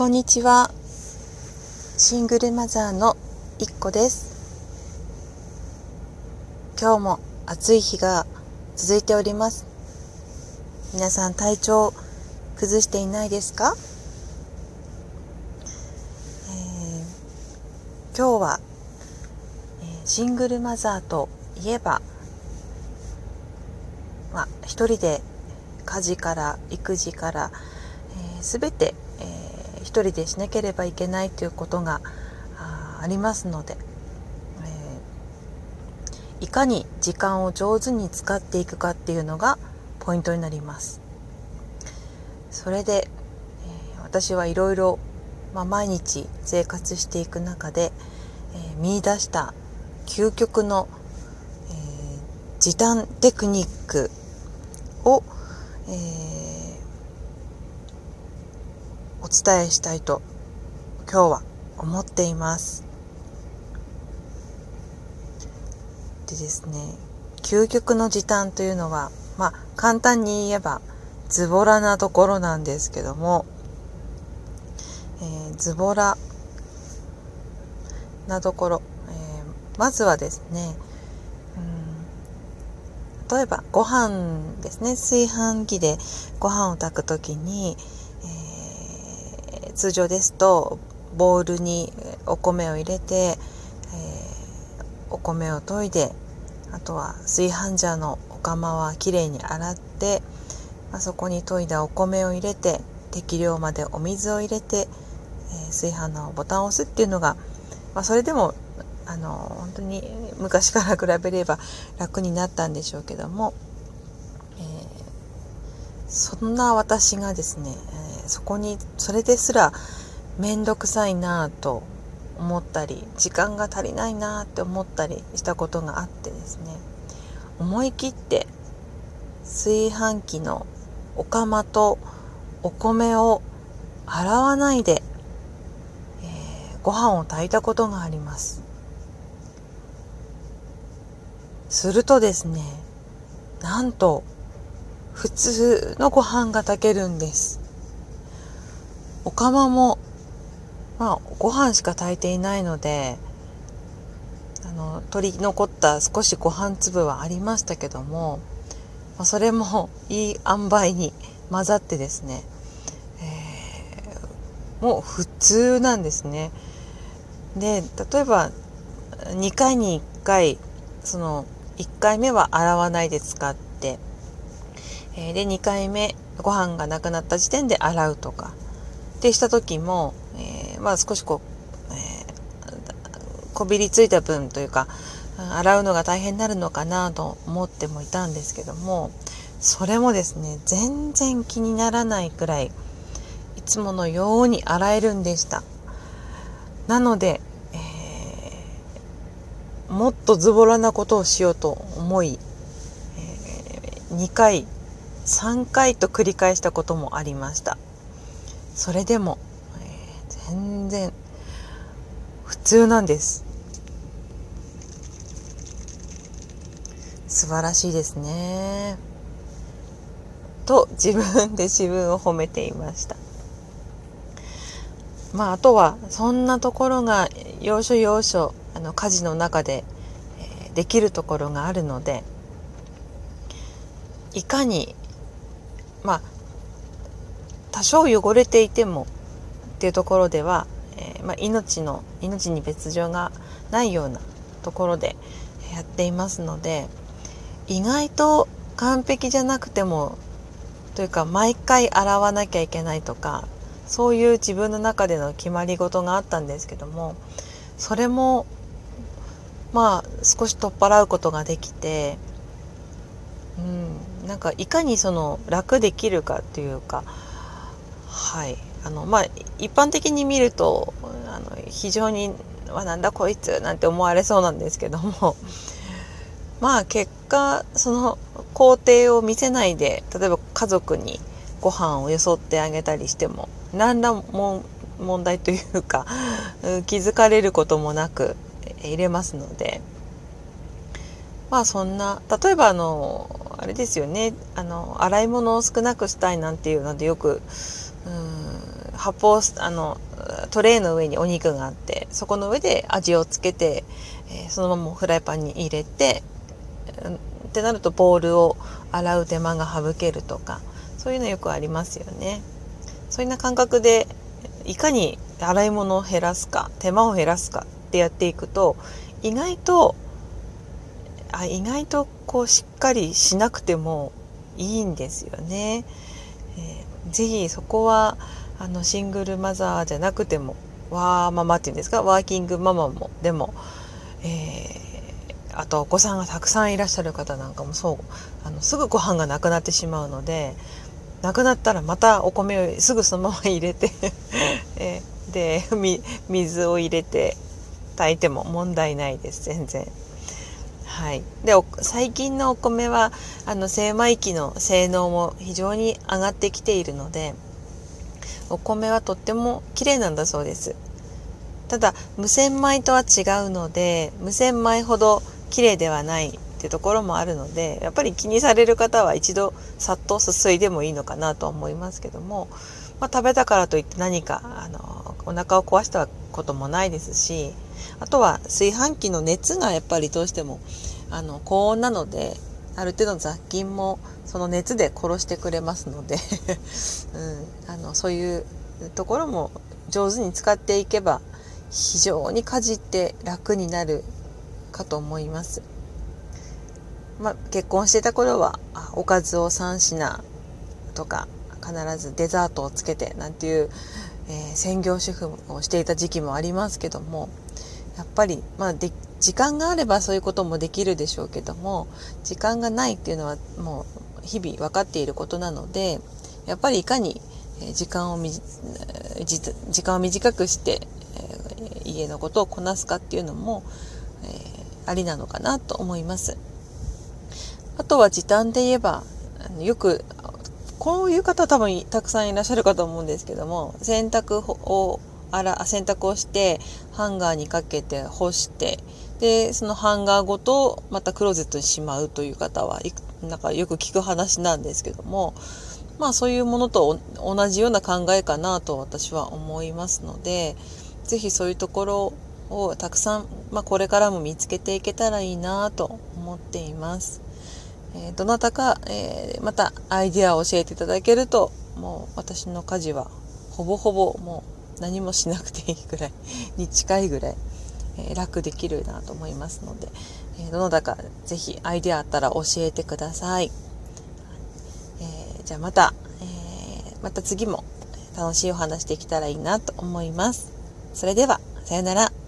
こんにちは。シングルマザーのいっこです。今日も暑い日が続いております。皆さん体調崩していないですか、えー、今日は、シングルマザーといえば、まあ、一人で家事から育児から、えー、全て一人でしなければいけないということがありますので、えー、いかに時間を上手に使っていくかっていうのがポイントになります。それで、えー、私はいろいろ毎日生活していく中で、えー、見出した究極の、えー、時短テクニックを、えーお伝えしたいと今日は思っています。でですね究極の時短というのはまあ簡単に言えばズボラなところなんですけども、えー、ズボラなところ、えー、まずはですね、うん、例えばご飯ですね炊飯器でご飯を炊くときに、通常ですとボウルにお米を入れて、えー、お米を研いであとは炊飯ジャーのお釜はきれいに洗って、まあ、そこに研いだお米を入れて適量までお水を入れて、えー、炊飯のボタンを押すっていうのが、まあ、それでもあの本当に昔から比べれば楽になったんでしょうけども、えー、そんな私がですねそこにそれですら面倒くさいなと思ったり時間が足りないなって思ったりしたことがあってですね。思い切って炊飯器のお釜とお米を洗わないで、えー、ご飯を炊いたことがあります。するとですねなんと普通のご飯が炊けるんです。お釜もまあご飯しか炊いていないのであの取り残った少しご飯粒はありましたけども、まあ、それもいい塩梅に混ざってですね、えー、もう普通なんですね。で例えば2回に1回その1回目は洗わないで使って、えー、で2回目ご飯がなくなった時点で洗うとか定した時も、えー、まあ少しこう、えー、こびりついた分というか洗うのが大変になるのかなと思ってもいたんですけどもそれもですね全然気にならないくらいいつものように洗えるんでした。なので、えー、もっとズボラなことをしようと思い、えー、2回3回と繰り返したこともありました。それでも、えー、全然普通なんです。素晴らしいですね。と自分で 自分を褒めていました。まああとはそんなところが要所要所あの家事の中で、えー、できるところがあるのでいかにまあ多少汚れていてもっていうところでは、えー、まあ、命の命に別状がないようなところでやっていますので意外と完璧じゃなくてもというか毎回洗わなきゃいけないとかそういう自分の中での決まり事があったんですけどもそれもまあ少し取っ払うことができてうんなんかいかにその楽できるかっていうかはい。あのまあ一般的に見るとあの非常に「わなんだこいつ」なんて思われそうなんですけども。まあ結果その工程を見せないで例えば家族にご飯をよそってあげたりしても何らも問題というか 気づかれることもなく入れますので。まあそんな例えばあのあれですよね。あの洗い物を少なくしたいなんていうのでよく発泡あのトレーの上にお肉があってそこの上で味をつけて、えー、そのままフライパンに入れてってなるとボウルを洗う手間が省けるとかそういうのよくありますよね。そういうな感覚でいかに洗い物を減らすか手間を減らすかってやっていくと意外とあ意外とこうしっかりしなくてもいいんですよね。えー、ぜひそこはあのシングルマザーじゃなくてもワーママっていうんですか？ワーキングママもでも、えー、あとお子さんがたくさんいらっしゃる方なんかもそう。あのすぐご飯がなくなってしまうのでなくなったらまたお米をすぐそのまま入れて えー、で水を入れて炊いても問題ないです全然。はい、で最近のお米はあの精米機の性能も非常に上がってきているのでお米はとっても綺麗なんだそうです。ただ無洗米とは違うので無洗米ほど綺麗ではないっていうところもあるのでやっぱり気にされる方は一度さっとすすいでもいいのかなと思いますけども、まあ、食べたからといって何かあのお腹を壊したこともないですしあとは炊飯器の熱がやっぱりどうしてもあの高温なのである程度の雑菌もその熱で殺してくれますので うん、あのそういうところも上手に使っていけば非常に家事って楽になるかと思います。まあ、結婚してた頃はおかずを3品とか必ずデザートをつけてなんていう、えー、専業主婦をしていた時期もありますけどもやっぱり、まあ、で時間があればそういうこともできるでしょうけども時間がないっていうのはもう日々分かっていることなのでやっぱりいかに時間を時間を短くして、家のことをこなすかっていうのも、えー、ありなのかなと思います。あとは時短で言えばよくこういう方多分たくさんいらっしゃるかと思うんですけども洗濯をあら洗濯をしてハンガーにかけて干してでそのハンガーごとまたクローゼットにしまうという方はなんかよく聞く話なんですけどもまあそういうものと同じような考えかなと私は思いますので是非そういうところをたくさん、まあ、これからも見つけていけたらいいなと思っています。えー、どなたか、えー、またアイデアを教えていただけるともう私の家事はほぼほぼもう何もしなくていいぐらいに近いぐらい、え、楽できるなと思いますので、えー、どなたかぜひアイデアあったら教えてください。えー、じゃあまた、えまた次も楽しいお話できたらいいなと思います。それでは、さよなら。